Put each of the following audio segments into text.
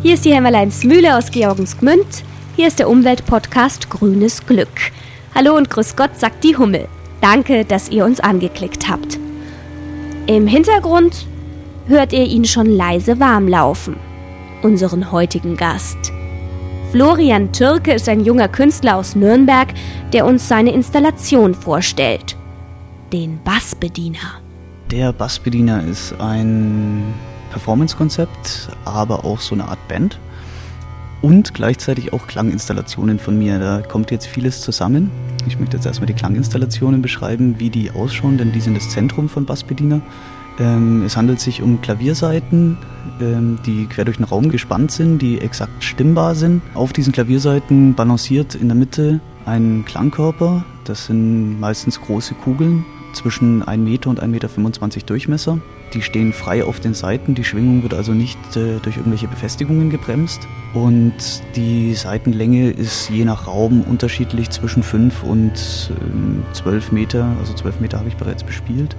Hier ist die Hämmerleinsmühle aus Georgensgmünd. Hier ist der Umweltpodcast Grünes Glück. Hallo und grüß Gott, sagt die Hummel. Danke, dass ihr uns angeklickt habt. Im Hintergrund hört ihr ihn schon leise warm laufen. Unseren heutigen Gast. Florian Türke ist ein junger Künstler aus Nürnberg, der uns seine Installation vorstellt. Den Bassbediener. Der Bassbediener ist ein Performance-Konzept, aber auch so eine Art Band und gleichzeitig auch Klanginstallationen von mir. Da kommt jetzt vieles zusammen. Ich möchte jetzt erstmal die Klanginstallationen beschreiben, wie die ausschauen, denn die sind das Zentrum von Bassbediener. Ähm, es handelt sich um Klavierseiten, ähm, die quer durch den Raum gespannt sind, die exakt stimmbar sind. Auf diesen Klavierseiten balanciert in der Mitte ein Klangkörper. Das sind meistens große Kugeln zwischen 1 Meter und 1,25 Meter Durchmesser. Die stehen frei auf den Seiten, die Schwingung wird also nicht äh, durch irgendwelche Befestigungen gebremst. Und die Seitenlänge ist je nach Raum unterschiedlich zwischen 5 und äh, 12 Meter. Also 12 Meter habe ich bereits bespielt.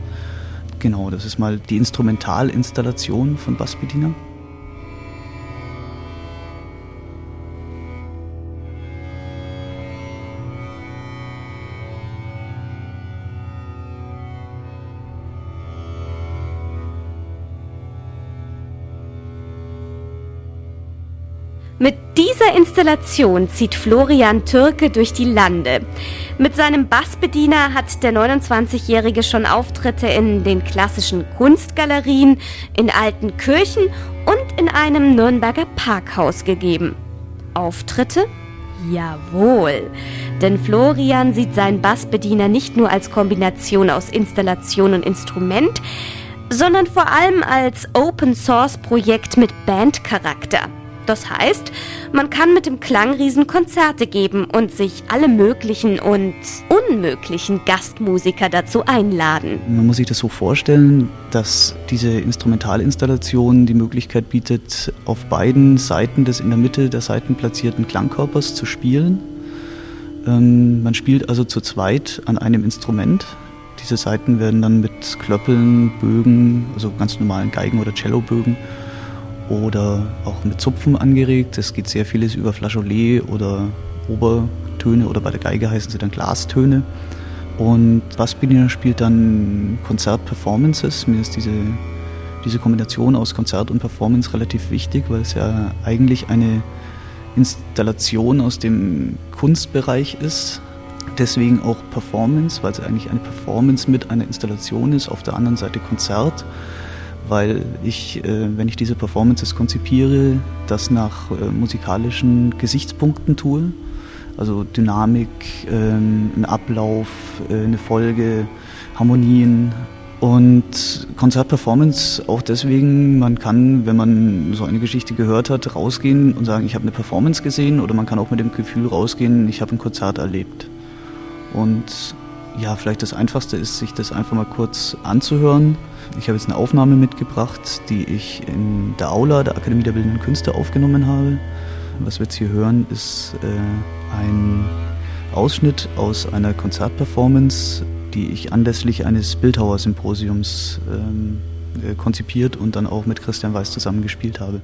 Genau, das ist mal die Instrumentalinstallation von Bassbediener. Mit dieser Installation zieht Florian Türke durch die Lande. Mit seinem Bassbediener hat der 29-Jährige schon Auftritte in den klassischen Kunstgalerien, in alten Kirchen und in einem Nürnberger Parkhaus gegeben. Auftritte? Jawohl. Denn Florian sieht seinen Bassbediener nicht nur als Kombination aus Installation und Instrument, sondern vor allem als Open-Source-Projekt mit Bandcharakter. Das heißt, man kann mit dem Klangriesen Konzerte geben und sich alle möglichen und unmöglichen Gastmusiker dazu einladen. Man muss sich das so vorstellen, dass diese Instrumentalinstallation die Möglichkeit bietet, auf beiden Seiten des in der Mitte der Seiten platzierten Klangkörpers zu spielen. Ähm, man spielt also zu zweit an einem Instrument. Diese Seiten werden dann mit Klöppeln, Bögen, also ganz normalen Geigen- oder Cellobögen oder auch mit Zupfen angeregt. Es geht sehr vieles über Flageolet oder Obertöne oder bei der Geige heißen sie dann Glastöne. Und Bassbediener spielt dann Konzert-Performances. Mir ist diese, diese Kombination aus Konzert und Performance relativ wichtig, weil es ja eigentlich eine Installation aus dem Kunstbereich ist. Deswegen auch Performance, weil es eigentlich eine Performance mit einer Installation ist. Auf der anderen Seite Konzert weil ich, äh, wenn ich diese Performances konzipiere, das nach äh, musikalischen Gesichtspunkten tue. Also Dynamik, ähm, ein Ablauf, äh, eine Folge, Harmonien. Und Konzertperformance auch deswegen, man kann, wenn man so eine Geschichte gehört hat, rausgehen und sagen, ich habe eine Performance gesehen oder man kann auch mit dem Gefühl rausgehen, ich habe ein Konzert erlebt. Und ja, vielleicht das Einfachste ist, sich das einfach mal kurz anzuhören ich habe jetzt eine Aufnahme mitgebracht, die ich in der Aula der Akademie der Bildenden Künste aufgenommen habe. Was wir jetzt hier hören, ist äh, ein Ausschnitt aus einer Konzertperformance, die ich anlässlich eines Bildhauersymposiums ähm, äh, konzipiert und dann auch mit Christian Weiß zusammengespielt habe.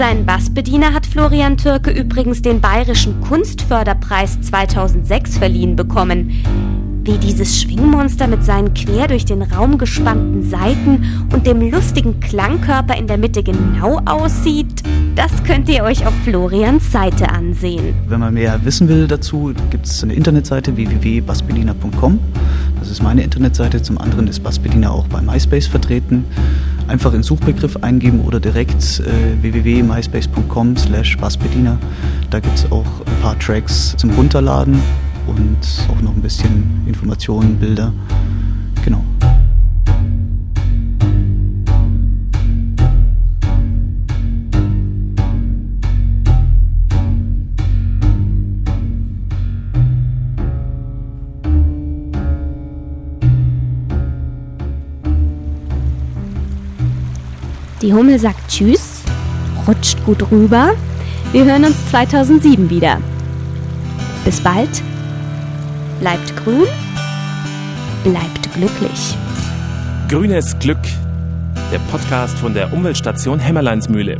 Seinen Bassbediener hat Florian Türke übrigens den Bayerischen Kunstförderpreis 2006 verliehen bekommen. Wie dieses Schwingmonster mit seinen quer durch den Raum gespannten Saiten und dem lustigen Klangkörper in der Mitte genau aussieht, das könnt ihr euch auf Florians Seite ansehen. Wenn man mehr wissen will dazu, gibt es eine Internetseite www.bassbediener.com. Das ist meine Internetseite. Zum anderen ist Bassbediener auch bei MySpace vertreten. Einfach in Suchbegriff eingeben oder direkt äh, www.myspace.com slash Bassbediener. Da gibt es auch ein paar Tracks zum Runterladen und auch noch ein bisschen Informationen, Bilder. Genau. Die Hummel sagt Tschüss, rutscht gut rüber. Wir hören uns 2007 wieder. Bis bald. Bleibt grün, bleibt glücklich. Grünes Glück, der Podcast von der Umweltstation Hämmerleinsmühle.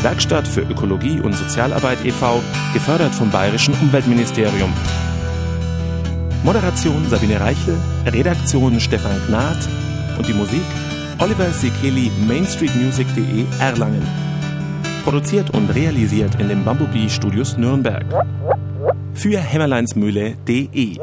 Werkstatt für Ökologie und Sozialarbeit e.V., gefördert vom Bayerischen Umweltministerium. Moderation Sabine Reichel, Redaktion Stefan Gnad und die Musik Oliver Sekeli, mainstreetmusic.de Erlangen. Produziert und realisiert in den Bumblebee Studios Nürnberg. Für hämmerleinsmühle.de